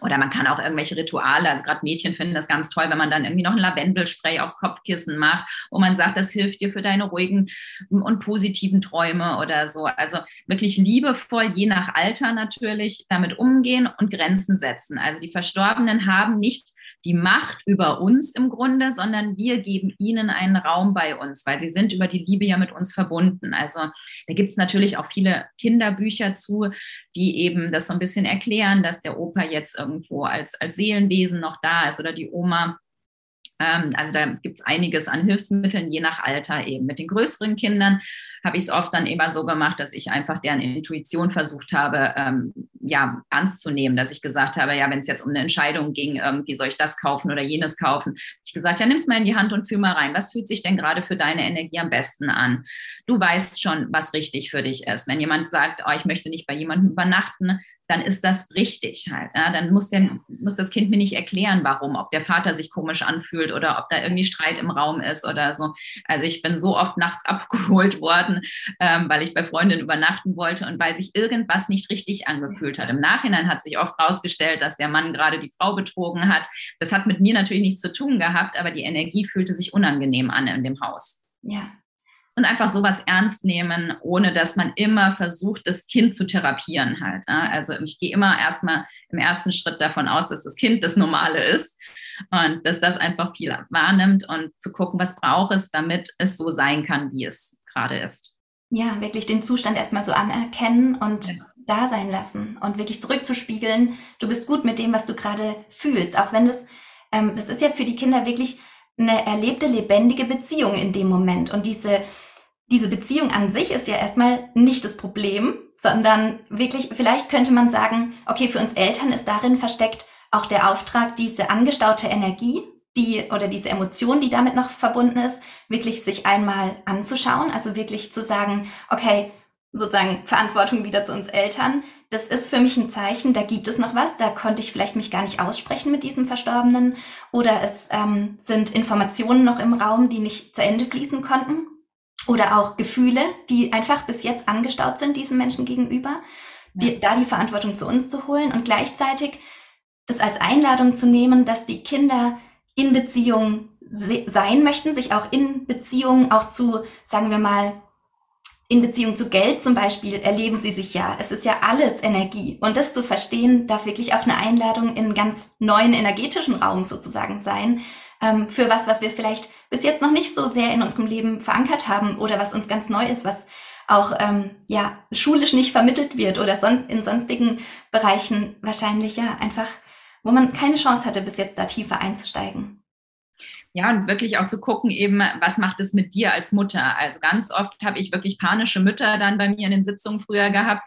Oder man kann auch irgendwelche Rituale, also gerade Mädchen finden das ganz toll, wenn man dann irgendwie noch ein Lavendelspray aufs Kopfkissen macht, wo man sagt, das hilft dir für deine ruhigen und positiven Träume oder so. Also wirklich liebevoll, je nach Alter natürlich, damit umgehen und Grenzen setzen. Also die Verstorbenen haben nicht die Macht über uns im Grunde, sondern wir geben ihnen einen Raum bei uns, weil sie sind über die Liebe ja mit uns verbunden. Also da gibt es natürlich auch viele Kinderbücher zu, die eben das so ein bisschen erklären, dass der Opa jetzt irgendwo als, als Seelenwesen noch da ist oder die Oma. Ähm, also da gibt es einiges an Hilfsmitteln, je nach Alter eben. Mit den größeren Kindern habe ich es oft dann immer so gemacht, dass ich einfach deren Intuition versucht habe, ähm, ja, ernst zu nehmen, dass ich gesagt habe, ja, wenn es jetzt um eine Entscheidung ging, irgendwie soll ich das kaufen oder jenes kaufen, ich gesagt, ja, nimm es mal in die Hand und fühl mal rein. Was fühlt sich denn gerade für deine Energie am besten an? Du weißt schon, was richtig für dich ist. Wenn jemand sagt, oh, ich möchte nicht bei jemandem übernachten, dann ist das richtig halt. Ja? Dann muss, der, muss das Kind mir nicht erklären, warum, ob der Vater sich komisch anfühlt oder ob da irgendwie Streit im Raum ist oder so. Also ich bin so oft nachts (laughs) abgeholt worden, ähm, weil ich bei Freundinnen übernachten wollte und weil sich irgendwas nicht richtig angefühlt hat. Im Nachhinein hat sich oft herausgestellt, dass der Mann gerade die Frau betrogen hat. Das hat mit mir natürlich nichts zu tun gehabt, aber die Energie fühlte sich unangenehm an in dem Haus. Ja, und einfach sowas ernst nehmen, ohne dass man immer versucht, das Kind zu therapieren halt. Ne? Also ich gehe immer erstmal im ersten Schritt davon aus, dass das Kind das Normale ist und dass das einfach viel wahrnimmt und zu gucken, was braucht es, damit es so sein kann, wie es gerade ist. Ja, wirklich den Zustand erstmal so anerkennen und ja. da sein lassen und wirklich zurückzuspiegeln, du bist gut mit dem, was du gerade fühlst, auch wenn das, ähm, das ist ja für die Kinder wirklich eine erlebte lebendige Beziehung in dem Moment und diese diese Beziehung an sich ist ja erstmal nicht das Problem, sondern wirklich, vielleicht könnte man sagen, okay, für uns Eltern ist darin versteckt auch der Auftrag, diese angestaute Energie, die oder diese Emotion, die damit noch verbunden ist, wirklich sich einmal anzuschauen, also wirklich zu sagen, okay, sozusagen Verantwortung wieder zu uns Eltern. Das ist für mich ein Zeichen, da gibt es noch was, da konnte ich vielleicht mich gar nicht aussprechen mit diesem Verstorbenen. Oder es ähm, sind Informationen noch im Raum, die nicht zu Ende fließen konnten oder auch Gefühle, die einfach bis jetzt angestaut sind diesem Menschen gegenüber, die, da die Verantwortung zu uns zu holen und gleichzeitig das als Einladung zu nehmen, dass die Kinder in Beziehung sein möchten, sich auch in Beziehung auch zu, sagen wir mal, in Beziehung zu Geld zum Beispiel erleben sie sich ja. Es ist ja alles Energie. Und das zu verstehen, darf wirklich auch eine Einladung in einen ganz neuen energetischen Raum sozusagen sein. Ähm, für was, was wir vielleicht bis jetzt noch nicht so sehr in unserem Leben verankert haben oder was uns ganz neu ist, was auch ähm, ja schulisch nicht vermittelt wird oder son in sonstigen Bereichen wahrscheinlich ja einfach, wo man keine Chance hatte, bis jetzt da tiefer einzusteigen. Ja, und wirklich auch zu gucken, eben, was macht es mit dir als Mutter? Also ganz oft habe ich wirklich panische Mütter dann bei mir in den Sitzungen früher gehabt,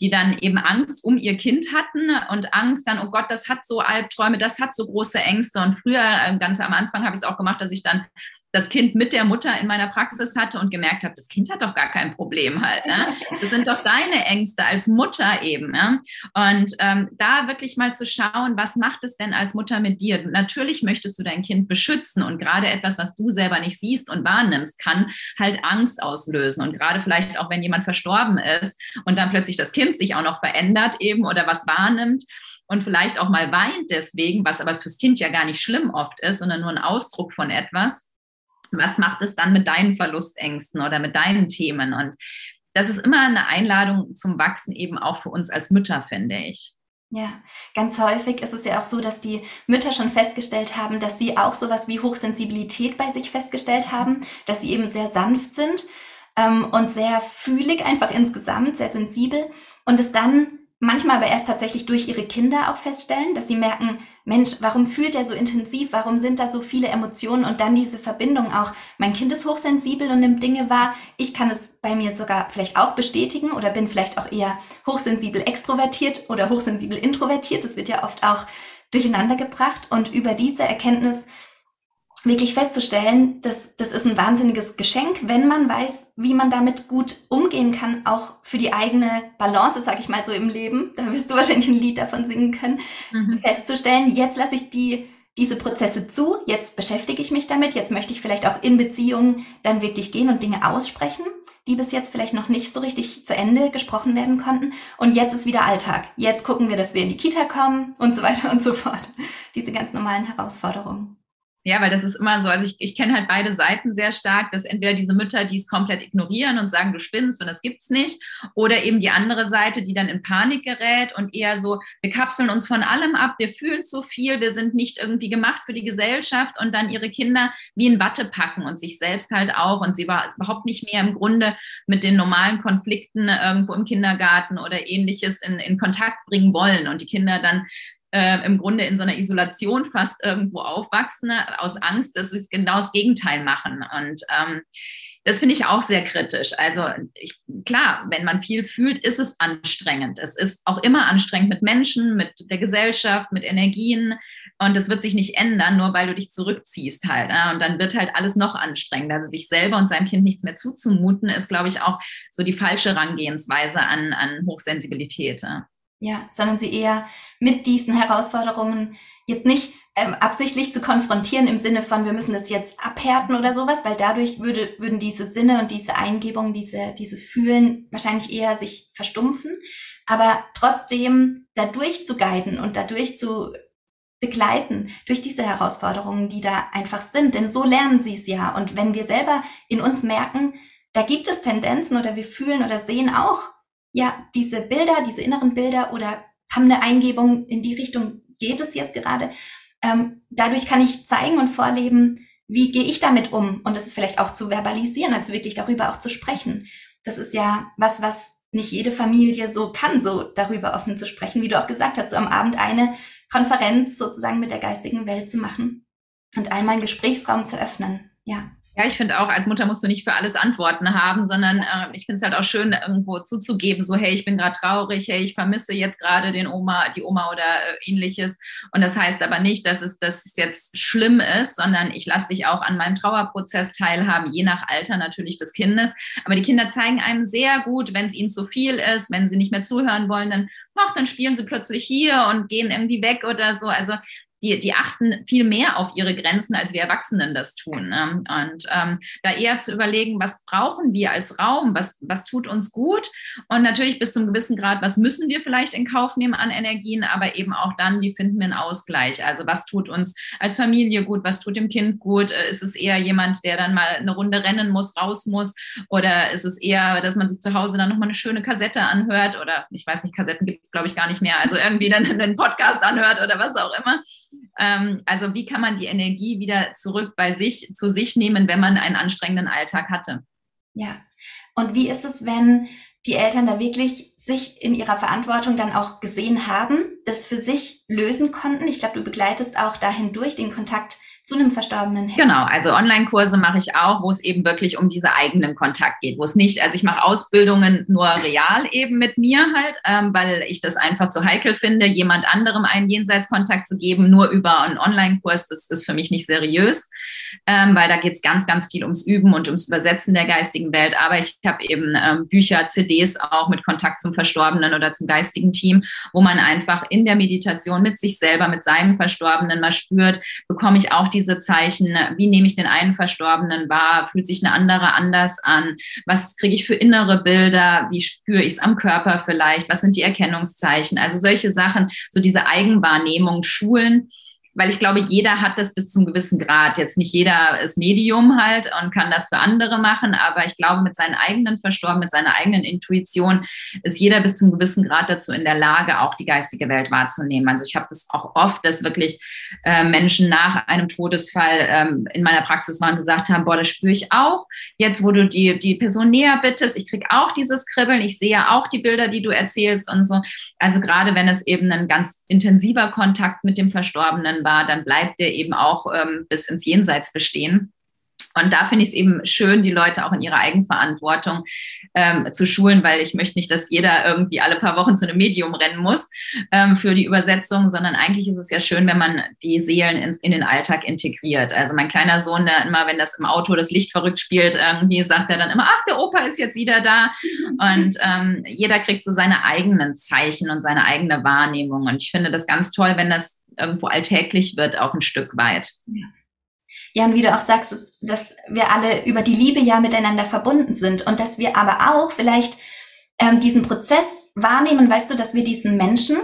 die dann eben Angst um ihr Kind hatten und Angst dann, oh Gott, das hat so Albträume, das hat so große Ängste. Und früher, äh, ganz am Anfang, habe ich es auch gemacht, dass ich dann das Kind mit der Mutter in meiner Praxis hatte und gemerkt habe, das Kind hat doch gar kein Problem halt. Ja? Das sind doch deine Ängste als Mutter eben. Ja? Und ähm, da wirklich mal zu schauen, was macht es denn als Mutter mit dir? Natürlich möchtest du dein Kind beschützen und gerade etwas, was du selber nicht siehst und wahrnimmst, kann halt Angst auslösen. Und gerade vielleicht auch, wenn jemand verstorben ist und dann plötzlich das Kind sich auch noch verändert eben oder was wahrnimmt und vielleicht auch mal weint deswegen, was aber fürs Kind ja gar nicht schlimm oft ist, sondern nur ein Ausdruck von etwas was macht es dann mit deinen Verlustängsten oder mit deinen Themen? Und das ist immer eine Einladung zum Wachsen eben auch für uns als Mütter, finde ich. Ja, ganz häufig ist es ja auch so, dass die Mütter schon festgestellt haben, dass sie auch sowas wie Hochsensibilität bei sich festgestellt haben, dass sie eben sehr sanft sind ähm, und sehr fühlig einfach insgesamt, sehr sensibel und es dann manchmal aber erst tatsächlich durch ihre Kinder auch feststellen, dass sie merken, Mensch, warum fühlt er so intensiv? Warum sind da so viele Emotionen? Und dann diese Verbindung auch, mein Kind ist hochsensibel und nimmt Dinge wahr. Ich kann es bei mir sogar vielleicht auch bestätigen oder bin vielleicht auch eher hochsensibel extrovertiert oder hochsensibel introvertiert. Das wird ja oft auch durcheinander gebracht. Und über diese Erkenntnis wirklich festzustellen, dass das ist ein wahnsinniges Geschenk, wenn man weiß, wie man damit gut umgehen kann, auch für die eigene Balance, sag ich mal so im Leben. Da wirst du wahrscheinlich ein Lied davon singen können, mhm. festzustellen, jetzt lasse ich die diese Prozesse zu, jetzt beschäftige ich mich damit, jetzt möchte ich vielleicht auch in Beziehungen dann wirklich gehen und Dinge aussprechen, die bis jetzt vielleicht noch nicht so richtig zu Ende gesprochen werden konnten. Und jetzt ist wieder Alltag. Jetzt gucken wir, dass wir in die Kita kommen und so weiter und so fort. Diese ganz normalen Herausforderungen. Ja, weil das ist immer so, also ich, ich kenne halt beide Seiten sehr stark, dass entweder diese Mütter, die es komplett ignorieren und sagen, du spinnst und das gibt's nicht, oder eben die andere Seite, die dann in Panik gerät und eher so, wir kapseln uns von allem ab, wir fühlen so viel, wir sind nicht irgendwie gemacht für die Gesellschaft und dann ihre Kinder wie in Watte packen und sich selbst halt auch und sie war überhaupt nicht mehr im Grunde mit den normalen Konflikten irgendwo im Kindergarten oder ähnliches in, in Kontakt bringen wollen und die Kinder dann äh, im Grunde in so einer Isolation fast irgendwo aufwachsen, ne, aus Angst, dass sie genau das Gegenteil machen. Und ähm, das finde ich auch sehr kritisch. Also ich, klar, wenn man viel fühlt, ist es anstrengend. Es ist auch immer anstrengend mit Menschen, mit der Gesellschaft, mit Energien. Und das wird sich nicht ändern, nur weil du dich zurückziehst halt. Ne? Und dann wird halt alles noch anstrengender. Also sich selber und seinem Kind nichts mehr zuzumuten, ist, glaube ich, auch so die falsche Herangehensweise an, an Hochsensibilität. Ja. Ja, sondern sie eher mit diesen Herausforderungen jetzt nicht ähm, absichtlich zu konfrontieren im Sinne von, wir müssen das jetzt abhärten oder sowas, weil dadurch würde, würden diese Sinne und diese Eingebung, diese, dieses Fühlen wahrscheinlich eher sich verstumpfen. Aber trotzdem dadurch zu guiden und dadurch zu begleiten durch diese Herausforderungen, die da einfach sind. Denn so lernen sie es ja. Und wenn wir selber in uns merken, da gibt es Tendenzen oder wir fühlen oder sehen auch ja, diese Bilder, diese inneren Bilder oder haben eine Eingebung, in die Richtung geht es jetzt gerade. Ähm, dadurch kann ich zeigen und vorleben, wie gehe ich damit um und es vielleicht auch zu verbalisieren, also wirklich darüber auch zu sprechen. Das ist ja was, was nicht jede Familie so kann, so darüber offen zu sprechen, wie du auch gesagt hast, so am Abend eine Konferenz sozusagen mit der geistigen Welt zu machen und einmal einen Gesprächsraum zu öffnen. Ja. Ja, ich finde auch, als Mutter musst du nicht für alles Antworten haben, sondern äh, ich finde es halt auch schön, irgendwo zuzugeben, so, hey, ich bin gerade traurig, hey, ich vermisse jetzt gerade den Oma, die Oma oder äh, ähnliches. Und das heißt aber nicht, dass es, dass es jetzt schlimm ist, sondern ich lasse dich auch an meinem Trauerprozess teilhaben, je nach Alter natürlich des Kindes. Aber die Kinder zeigen einem sehr gut, wenn es ihnen zu viel ist, wenn sie nicht mehr zuhören wollen, dann, ach, dann spielen sie plötzlich hier und gehen irgendwie weg oder so. Also die, die achten viel mehr auf ihre Grenzen, als wir Erwachsenen das tun. Ne? Und ähm, da eher zu überlegen, was brauchen wir als Raum, was, was tut uns gut und natürlich bis zum gewissen Grad, was müssen wir vielleicht in Kauf nehmen an Energien, aber eben auch dann, wie finden wir einen Ausgleich? Also was tut uns als Familie gut, was tut dem Kind gut? Äh, ist es eher jemand, der dann mal eine Runde rennen muss, raus muss? Oder ist es eher, dass man sich zu Hause dann nochmal eine schöne Kassette anhört? Oder ich weiß nicht, Kassetten gibt es, glaube ich, gar nicht mehr. Also irgendwie dann einen Podcast anhört oder was auch immer. Ähm, also wie kann man die Energie wieder zurück bei sich, zu sich nehmen, wenn man einen anstrengenden Alltag hatte? Ja. Und wie ist es, wenn die Eltern da wirklich sich in ihrer Verantwortung dann auch gesehen haben, das für sich lösen konnten? Ich glaube, du begleitest auch dahin durch den Kontakt zu einem Verstorbenen hin. Genau, also Online-Kurse mache ich auch, wo es eben wirklich um diese eigenen Kontakt geht, wo es nicht, also ich mache Ausbildungen nur real eben mit mir halt, ähm, weil ich das einfach zu heikel finde, jemand anderem einen Jenseitskontakt zu geben, nur über einen Online-Kurs, das ist für mich nicht seriös, ähm, weil da geht es ganz, ganz viel ums Üben und ums Übersetzen der geistigen Welt. Aber ich habe eben ähm, Bücher, CDs auch mit Kontakt zum Verstorbenen oder zum geistigen Team, wo man einfach in der Meditation mit sich selber, mit seinem Verstorbenen mal spürt, bekomme ich auch diese Zeichen? Wie nehme ich den einen Verstorbenen wahr? Fühlt sich eine andere anders an? Was kriege ich für innere Bilder? Wie spüre ich es am Körper vielleicht? Was sind die Erkennungszeichen? Also solche Sachen, so diese Eigenwahrnehmung schulen weil ich glaube, jeder hat das bis zum gewissen Grad. Jetzt nicht jeder ist Medium halt und kann das für andere machen, aber ich glaube, mit seinen eigenen Verstorben, mit seiner eigenen Intuition ist jeder bis zum gewissen Grad dazu in der Lage, auch die geistige Welt wahrzunehmen. Also ich habe das auch oft, dass wirklich äh, Menschen nach einem Todesfall ähm, in meiner Praxis waren und gesagt haben, boah, das spüre ich auch. Jetzt, wo du die, die Person näher bittest, ich kriege auch dieses Kribbeln, ich sehe auch die Bilder, die du erzählst und so. Also gerade wenn es eben ein ganz intensiver Kontakt mit dem Verstorbenen war, dann bleibt der eben auch ähm, bis ins Jenseits bestehen. Und da finde ich es eben schön, die Leute auch in ihrer Eigenverantwortung ähm, zu schulen, weil ich möchte nicht, dass jeder irgendwie alle paar Wochen zu einem Medium rennen muss ähm, für die Übersetzung, sondern eigentlich ist es ja schön, wenn man die Seelen in, in den Alltag integriert. Also mein kleiner Sohn, der immer, wenn das im Auto das Licht verrückt spielt, irgendwie sagt er dann immer, ach, der Opa ist jetzt wieder da. Und ähm, jeder kriegt so seine eigenen Zeichen und seine eigene Wahrnehmung. Und ich finde das ganz toll, wenn das irgendwo alltäglich wird, auch ein Stück weit. Ja. Ja, und wie du auch sagst, dass wir alle über die Liebe ja miteinander verbunden sind und dass wir aber auch vielleicht ähm, diesen Prozess wahrnehmen, weißt du, dass wir diesen Menschen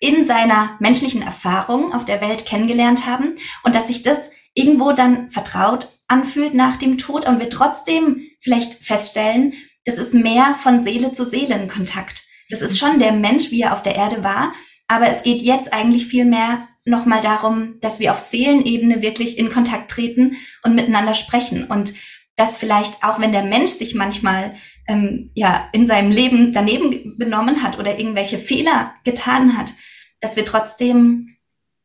in seiner menschlichen Erfahrung auf der Welt kennengelernt haben und dass sich das irgendwo dann vertraut anfühlt nach dem Tod und wir trotzdem vielleicht feststellen, das ist mehr von Seele zu Seelenkontakt. Das ist schon der Mensch, wie er auf der Erde war, aber es geht jetzt eigentlich viel mehr nochmal darum, dass wir auf Seelenebene wirklich in Kontakt treten und miteinander sprechen. Und dass vielleicht auch wenn der Mensch sich manchmal ähm, ja in seinem Leben daneben benommen hat oder irgendwelche Fehler getan hat, dass wir trotzdem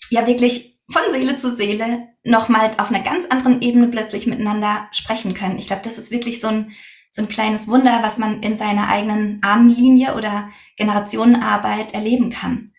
ja wirklich von Seele zu Seele nochmal auf einer ganz anderen Ebene plötzlich miteinander sprechen können. Ich glaube, das ist wirklich so ein, so ein kleines Wunder, was man in seiner eigenen Ahnenlinie oder Generationenarbeit erleben kann.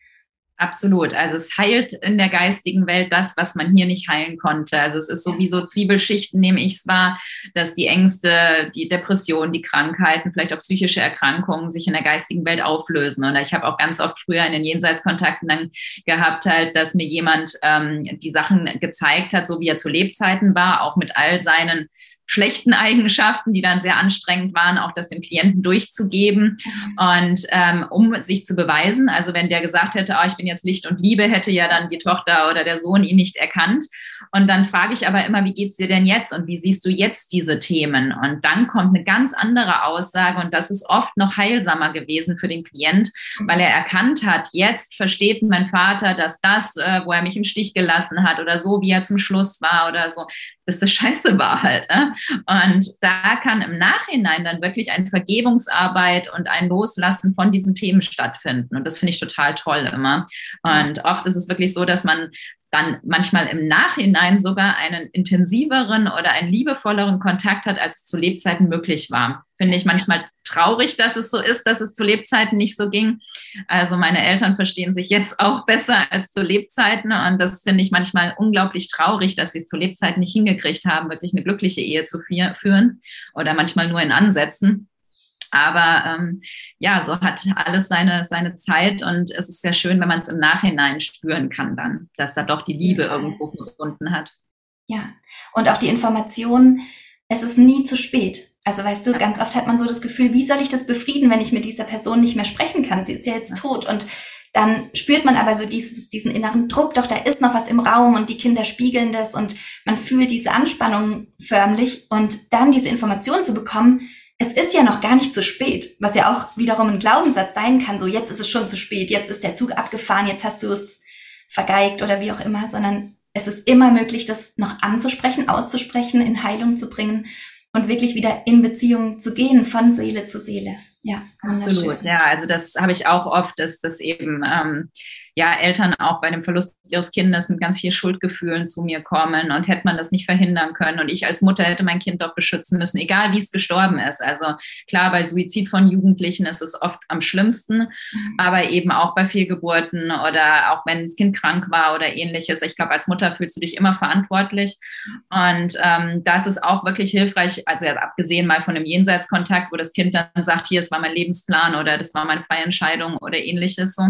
Absolut. Also es heilt in der geistigen Welt das, was man hier nicht heilen konnte. Also es ist so wie so Zwiebelschichten, nehme ich es wahr, dass die Ängste, die Depressionen, die Krankheiten, vielleicht auch psychische Erkrankungen sich in der geistigen Welt auflösen. Und ich habe auch ganz oft früher in den Jenseitskontakten dann gehabt, halt, dass mir jemand ähm, die Sachen gezeigt hat, so wie er zu Lebzeiten war, auch mit all seinen schlechten Eigenschaften, die dann sehr anstrengend waren, auch das dem Klienten durchzugeben und ähm, um sich zu beweisen. Also wenn der gesagt hätte, oh, ich bin jetzt Licht und Liebe, hätte ja dann die Tochter oder der Sohn ihn nicht erkannt. Und dann frage ich aber immer, wie geht's dir denn jetzt und wie siehst du jetzt diese Themen? Und dann kommt eine ganz andere Aussage und das ist oft noch heilsamer gewesen für den Klient, weil er erkannt hat, jetzt versteht mein Vater, dass das, äh, wo er mich im Stich gelassen hat oder so, wie er zum Schluss war oder so, dass das scheiße war halt. Ne? Und da kann im Nachhinein dann wirklich eine Vergebungsarbeit und ein Loslassen von diesen Themen stattfinden. Und das finde ich total toll immer. Und oft ist es wirklich so, dass man dann manchmal im Nachhinein sogar einen intensiveren oder einen liebevolleren Kontakt hat, als zu Lebzeiten möglich war. Finde ich manchmal traurig, dass es so ist, dass es zu Lebzeiten nicht so ging. Also meine Eltern verstehen sich jetzt auch besser als zu Lebzeiten und das finde ich manchmal unglaublich traurig, dass sie es zu Lebzeiten nicht hingekriegt haben, wirklich eine glückliche Ehe zu führen oder manchmal nur in Ansätzen. Aber ähm, ja, so hat alles seine, seine Zeit und es ist sehr schön, wenn man es im Nachhinein spüren kann dann, dass da doch die Liebe irgendwo gefunden hat. Ja, und auch die Information, es ist nie zu spät. Also weißt du, ganz oft hat man so das Gefühl, wie soll ich das befrieden, wenn ich mit dieser Person nicht mehr sprechen kann? Sie ist ja jetzt tot. Und dann spürt man aber so dieses, diesen inneren Druck, doch da ist noch was im Raum und die Kinder spiegeln das und man fühlt diese Anspannung förmlich und dann diese Information zu bekommen, es ist ja noch gar nicht zu spät, was ja auch wiederum ein Glaubenssatz sein kann, so jetzt ist es schon zu spät, jetzt ist der Zug abgefahren, jetzt hast du es vergeigt oder wie auch immer, sondern es ist immer möglich, das noch anzusprechen, auszusprechen, in Heilung zu bringen und wirklich wieder in Beziehung zu gehen, von Seele zu Seele. Ja, absolut. Ja, also das habe ich auch oft, dass das eben ähm, ja, Eltern auch bei dem Verlust ihres Kindes mit ganz viel Schuldgefühlen zu mir kommen und hätte man das nicht verhindern können. Und ich als Mutter hätte mein Kind doch beschützen müssen, egal wie es gestorben ist. Also klar, bei Suizid von Jugendlichen ist es oft am schlimmsten, mhm. aber eben auch bei Fehlgeburten oder auch wenn das Kind krank war oder ähnliches. Ich glaube, als Mutter fühlst du dich immer verantwortlich. Und ähm, das ist auch wirklich hilfreich, also abgesehen mal von einem Jenseitskontakt, wo das Kind dann sagt, hier, es war mein Lebensplan oder das war meine freie Entscheidung oder ähnliches so.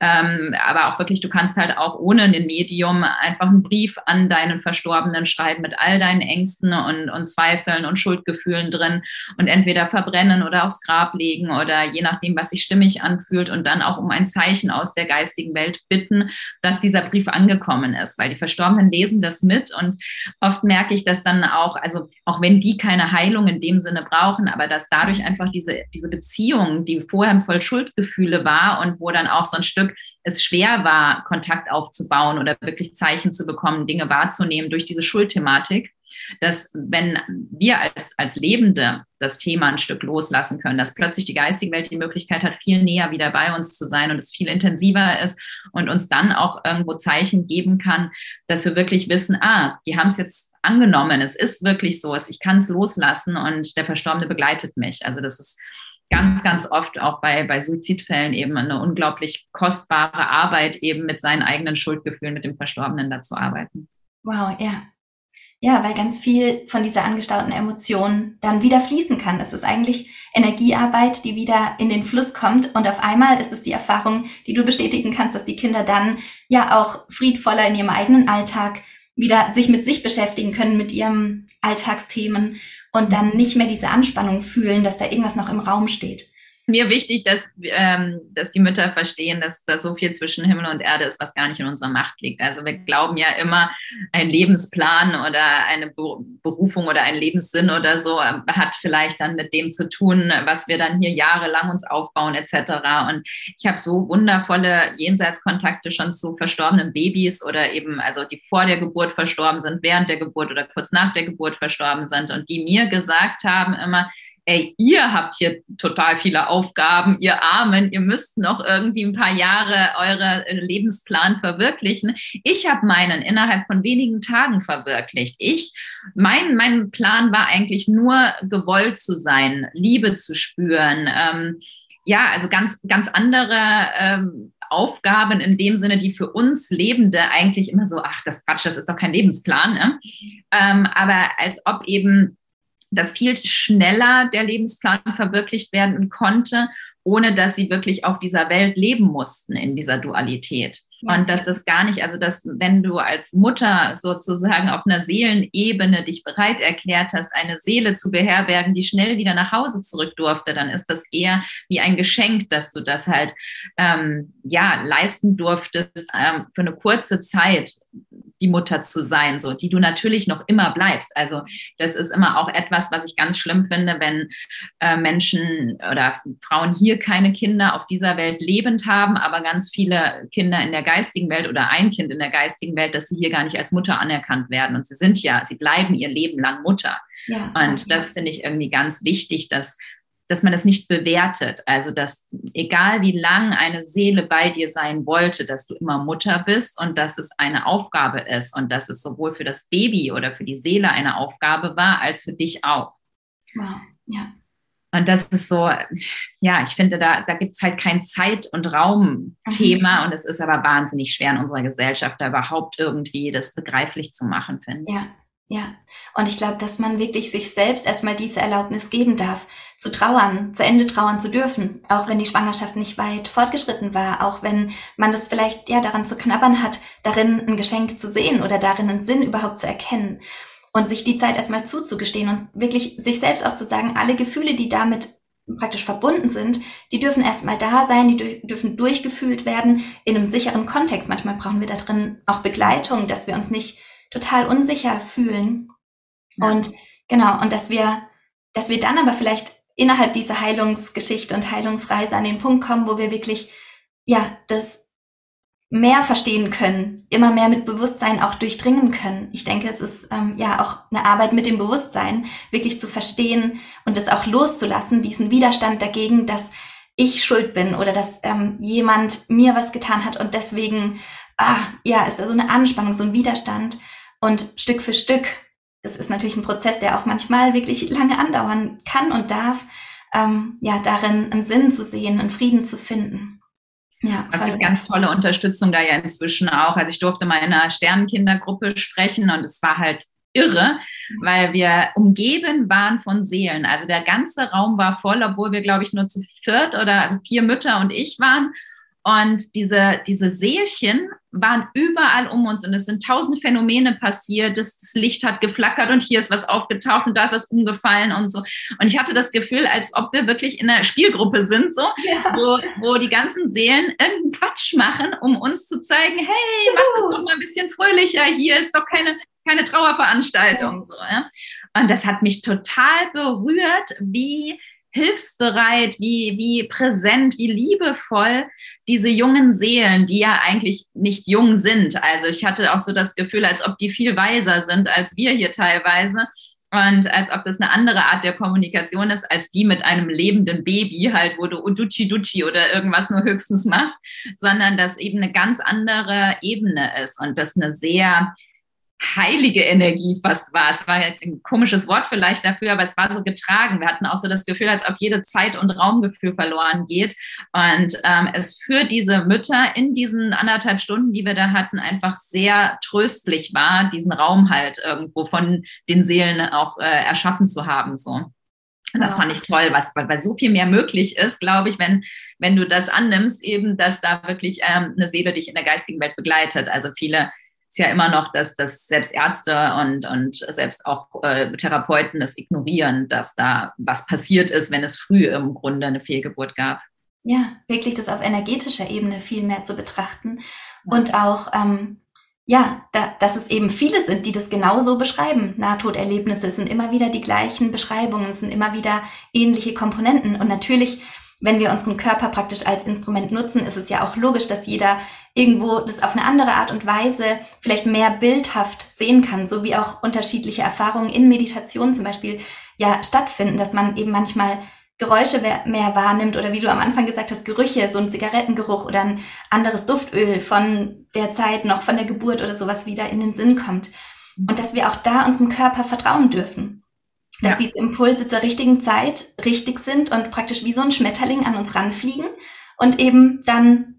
Ähm, aber auch wirklich, du kannst halt auch ohne ein Medium einfach einen Brief an deinen Verstorbenen schreiben mit all deinen Ängsten und, und Zweifeln und Schuldgefühlen drin und entweder verbrennen oder aufs Grab legen oder je nachdem, was sich stimmig anfühlt und dann auch um ein Zeichen aus der geistigen Welt bitten, dass dieser Brief angekommen ist, weil die Verstorbenen lesen das mit und oft merke ich, dass dann auch, also auch wenn die keine Heilung in dem Sinne brauchen, aber dass dadurch einfach diese, diese Beziehung, die vorher voll Schuldgefühle war und wo dann auch so ein Stück es schwer war, Kontakt aufzubauen oder wirklich Zeichen zu bekommen, Dinge wahrzunehmen durch diese Schulthematik, dass wenn wir als, als Lebende das Thema ein Stück loslassen können, dass plötzlich die geistige Welt die Möglichkeit hat, viel näher wieder bei uns zu sein und es viel intensiver ist und uns dann auch irgendwo Zeichen geben kann, dass wir wirklich wissen, ah, die haben es jetzt angenommen, es ist wirklich so, ich kann es loslassen und der Verstorbene begleitet mich. Also das ist ganz, ganz oft auch bei, bei Suizidfällen eben eine unglaublich kostbare Arbeit, eben mit seinen eigenen Schuldgefühlen, mit dem Verstorbenen da zu arbeiten. Wow, ja. Ja, weil ganz viel von dieser angestauten Emotion dann wieder fließen kann. Es ist eigentlich Energiearbeit, die wieder in den Fluss kommt und auf einmal ist es die Erfahrung, die du bestätigen kannst, dass die Kinder dann ja auch friedvoller in ihrem eigenen Alltag wieder sich mit sich beschäftigen können, mit ihrem Alltagsthemen und dann nicht mehr diese Anspannung fühlen, dass da irgendwas noch im Raum steht mir wichtig, dass, ähm, dass die Mütter verstehen, dass da so viel zwischen Himmel und Erde ist, was gar nicht in unserer Macht liegt. Also wir glauben ja immer, ein Lebensplan oder eine Berufung oder ein Lebenssinn oder so äh, hat vielleicht dann mit dem zu tun, was wir dann hier jahrelang uns aufbauen etc. Und ich habe so wundervolle Jenseitskontakte schon zu verstorbenen Babys oder eben, also die vor der Geburt verstorben sind, während der Geburt oder kurz nach der Geburt verstorben sind und die mir gesagt haben immer, ey, ihr habt hier total viele Aufgaben, ihr Armen, ihr müsst noch irgendwie ein paar Jahre eure äh, Lebensplan verwirklichen. Ich habe meinen innerhalb von wenigen Tagen verwirklicht. Ich, mein, mein Plan war eigentlich nur gewollt zu sein, Liebe zu spüren. Ähm, ja, also ganz, ganz andere ähm, Aufgaben in dem Sinne, die für uns Lebende eigentlich immer so, ach, das Quatsch, das ist doch kein Lebensplan. Ne? Ähm, aber als ob eben dass viel schneller der Lebensplan verwirklicht werden konnte, ohne dass sie wirklich auf dieser Welt leben mussten in dieser Dualität. Und dass das gar nicht, also dass wenn du als Mutter sozusagen auf einer Seelenebene dich bereit erklärt hast, eine Seele zu beherbergen, die schnell wieder nach Hause zurück durfte, dann ist das eher wie ein Geschenk, dass du das halt ähm, ja leisten durftest ähm, für eine kurze Zeit die Mutter zu sein, so die du natürlich noch immer bleibst. Also das ist immer auch etwas, was ich ganz schlimm finde, wenn äh, Menschen oder Frauen hier keine Kinder auf dieser Welt lebend haben, aber ganz viele Kinder in der geistigen Welt oder ein Kind in der geistigen Welt, dass sie hier gar nicht als Mutter anerkannt werden. Und sie sind ja, sie bleiben ihr Leben lang Mutter. Ja, und das finde ich irgendwie ganz wichtig, dass dass man das nicht bewertet. Also, dass egal wie lang eine Seele bei dir sein wollte, dass du immer Mutter bist und dass es eine Aufgabe ist und dass es sowohl für das Baby oder für die Seele eine Aufgabe war, als für dich auch. Wow, ja. Und das ist so, ja, ich finde, da, da gibt es halt kein Zeit- und Raumthema mhm. und es ist aber wahnsinnig schwer in unserer Gesellschaft, da überhaupt irgendwie das begreiflich zu machen, finde ich. Ja, Ja, und ich glaube, dass man wirklich sich selbst erstmal diese Erlaubnis geben darf, zu trauern, zu Ende trauern zu dürfen, auch wenn die Schwangerschaft nicht weit fortgeschritten war, auch wenn man das vielleicht ja daran zu knabbern hat, darin ein Geschenk zu sehen oder darin einen Sinn überhaupt zu erkennen. Und sich die Zeit erstmal zuzugestehen und wirklich sich selbst auch zu sagen, alle Gefühle, die damit praktisch verbunden sind, die dürfen erstmal da sein, die dürfen durchgefühlt werden. In einem sicheren Kontext. Manchmal brauchen wir da drin auch Begleitung, dass wir uns nicht total unsicher fühlen. Ja. Und genau, und dass wir, dass wir dann aber vielleicht innerhalb dieser Heilungsgeschichte und Heilungsreise an den Punkt kommen, wo wir wirklich, ja, das mehr verstehen können, immer mehr mit Bewusstsein auch durchdringen können. Ich denke, es ist ähm, ja auch eine Arbeit mit dem Bewusstsein, wirklich zu verstehen und es auch loszulassen, diesen Widerstand dagegen, dass ich schuld bin oder dass ähm, jemand mir was getan hat und deswegen, ah, ja, ist da so eine Anspannung, so ein Widerstand. Und Stück für Stück, das ist natürlich ein Prozess, der auch manchmal wirklich lange andauern kann und darf, ähm, ja, darin einen Sinn zu sehen, einen Frieden zu finden. Ja, es gibt ganz tolle Unterstützung da ja inzwischen auch. Also ich durfte mal in einer Sternenkindergruppe sprechen und es war halt irre, weil wir umgeben waren von Seelen. Also der ganze Raum war voll, obwohl wir, glaube ich, nur zu viert oder also vier Mütter und ich waren. Und diese, diese Seelchen waren überall um uns und es sind tausend Phänomene passiert. Das, das, Licht hat geflackert und hier ist was aufgetaucht und da ist was umgefallen und so. Und ich hatte das Gefühl, als ob wir wirklich in einer Spielgruppe sind, so, ja. wo, wo die ganzen Seelen irgendeinen Quatsch machen, um uns zu zeigen, hey, mach das doch mal ein bisschen fröhlicher, hier ist doch keine, keine Trauerveranstaltung. So, ja? Und das hat mich total berührt, wie hilfsbereit, wie, wie präsent, wie liebevoll diese jungen Seelen, die ja eigentlich nicht jung sind. Also ich hatte auch so das Gefühl, als ob die viel weiser sind als wir hier teilweise. Und als ob das eine andere Art der Kommunikation ist, als die mit einem lebenden Baby, halt, wo du Uduchi Duchi oder irgendwas nur höchstens machst, sondern dass eben eine ganz andere Ebene ist und das eine sehr heilige Energie fast war. Es war ein komisches Wort vielleicht dafür, aber es war so getragen. Wir hatten auch so das Gefühl, als ob jede Zeit- und Raumgefühl verloren geht. Und ähm, es für diese Mütter in diesen anderthalb Stunden, die wir da hatten, einfach sehr tröstlich war, diesen Raum halt irgendwo von den Seelen auch äh, erschaffen zu haben. So. Und das fand ich toll, was, weil, so viel mehr möglich ist, glaube ich, wenn, wenn du das annimmst, eben, dass da wirklich ähm, eine Seele dich in der geistigen Welt begleitet. Also viele ist ja immer noch, dass, dass selbst Ärzte und, und selbst auch äh, Therapeuten das ignorieren, dass da was passiert ist, wenn es früh im Grunde eine Fehlgeburt gab. Ja, wirklich das auf energetischer Ebene viel mehr zu betrachten und auch, ähm, ja, da, dass es eben viele sind, die das genauso beschreiben. Nahtoderlebnisse sind immer wieder die gleichen Beschreibungen, es sind immer wieder ähnliche Komponenten und natürlich wenn wir unseren Körper praktisch als Instrument nutzen, ist es ja auch logisch, dass jeder irgendwo das auf eine andere Art und Weise vielleicht mehr bildhaft sehen kann, so wie auch unterschiedliche Erfahrungen in Meditation zum Beispiel ja stattfinden, dass man eben manchmal Geräusche mehr wahrnimmt oder wie du am Anfang gesagt hast, Gerüche, so ein Zigarettengeruch oder ein anderes Duftöl von der Zeit noch, von der Geburt oder sowas wieder in den Sinn kommt. Und dass wir auch da unserem Körper vertrauen dürfen. Dass ja. diese Impulse zur richtigen Zeit richtig sind und praktisch wie so ein Schmetterling an uns ranfliegen und eben dann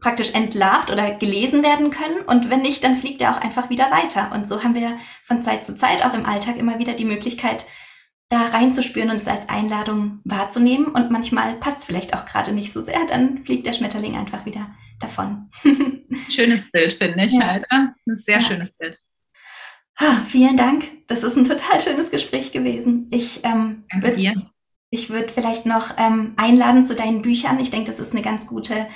praktisch entlarvt oder gelesen werden können. Und wenn nicht, dann fliegt er auch einfach wieder weiter. Und so haben wir von Zeit zu Zeit auch im Alltag immer wieder die Möglichkeit, da reinzuspüren und es als Einladung wahrzunehmen. Und manchmal passt es vielleicht auch gerade nicht so sehr, dann fliegt der Schmetterling einfach wieder davon. (laughs) schönes Bild, finde ich ja. halt. Ein sehr ja. schönes Bild. Ah, vielen Dank. Das ist ein total schönes Gespräch gewesen. Ich ähm, würde ich würde vielleicht noch ähm, einladen zu deinen Büchern. Ich denke, das ist eine ganz gute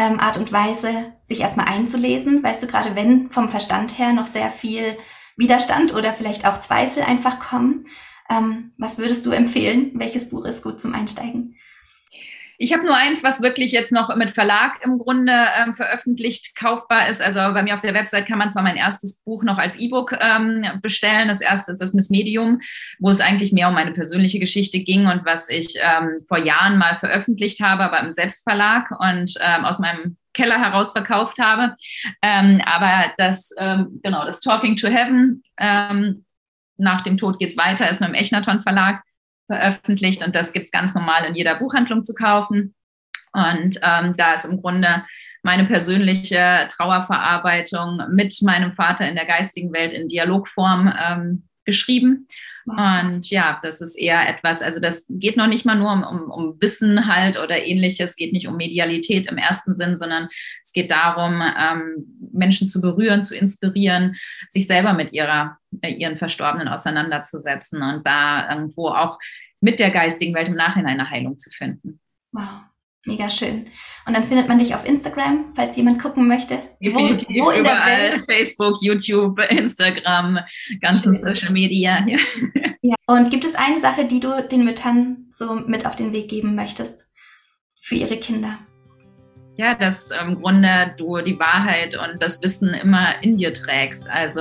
ähm, Art und Weise, sich erstmal einzulesen. Weißt du, gerade wenn vom Verstand her noch sehr viel Widerstand oder vielleicht auch Zweifel einfach kommen, ähm, was würdest du empfehlen? Welches Buch ist gut zum Einsteigen? Ich habe nur eins, was wirklich jetzt noch mit Verlag im Grunde ähm, veröffentlicht kaufbar ist. Also bei mir auf der Website kann man zwar mein erstes Buch noch als E-Book ähm, bestellen. Das erste ist das Miss Medium, wo es eigentlich mehr um meine persönliche Geschichte ging und was ich ähm, vor Jahren mal veröffentlicht habe, aber im Selbstverlag und ähm, aus meinem Keller heraus verkauft habe. Ähm, aber das, ähm, genau, das Talking to Heaven, nach dem Tod geht's weiter, ist mit dem Echnaton Verlag veröffentlicht und das gibt es ganz normal in jeder Buchhandlung zu kaufen. Und ähm, da ist im Grunde meine persönliche Trauerverarbeitung mit meinem Vater in der geistigen Welt in Dialogform ähm, geschrieben. Und ja, das ist eher etwas, also das geht noch nicht mal nur um, um, um Wissen halt oder ähnliches, geht nicht um Medialität im ersten Sinn, sondern es geht darum, ähm, Menschen zu berühren, zu inspirieren, sich selber mit ihrer, äh, ihren Verstorbenen auseinanderzusetzen und da irgendwo auch mit der geistigen Welt im Nachhinein eine Heilung zu finden. Wow. Mega schön. Und dann findet man dich auf Instagram, falls jemand gucken möchte. Wo, wo in überall, der Welt? Facebook, YouTube, Instagram, ganzen schön. Social Media. (laughs) Ja. ja. Und gibt es eine Sache, die du den Müttern so mit auf den Weg geben möchtest für ihre Kinder? Ja, dass im Grunde du die Wahrheit und das Wissen immer in dir trägst. Also,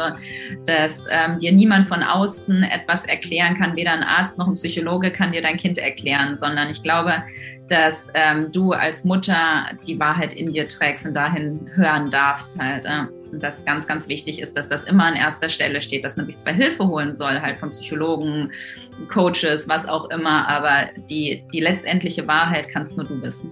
dass ähm, dir niemand von außen etwas erklären kann, weder ein Arzt noch ein Psychologe kann dir dein Kind erklären, sondern ich glaube, dass ähm, du als Mutter die Wahrheit in dir trägst und dahin hören darfst halt. Äh. Und das ganz, ganz wichtig ist, dass das immer an erster Stelle steht, dass man sich zwar Hilfe holen soll, halt von Psychologen, Coaches, was auch immer, aber die, die letztendliche Wahrheit kannst nur du wissen.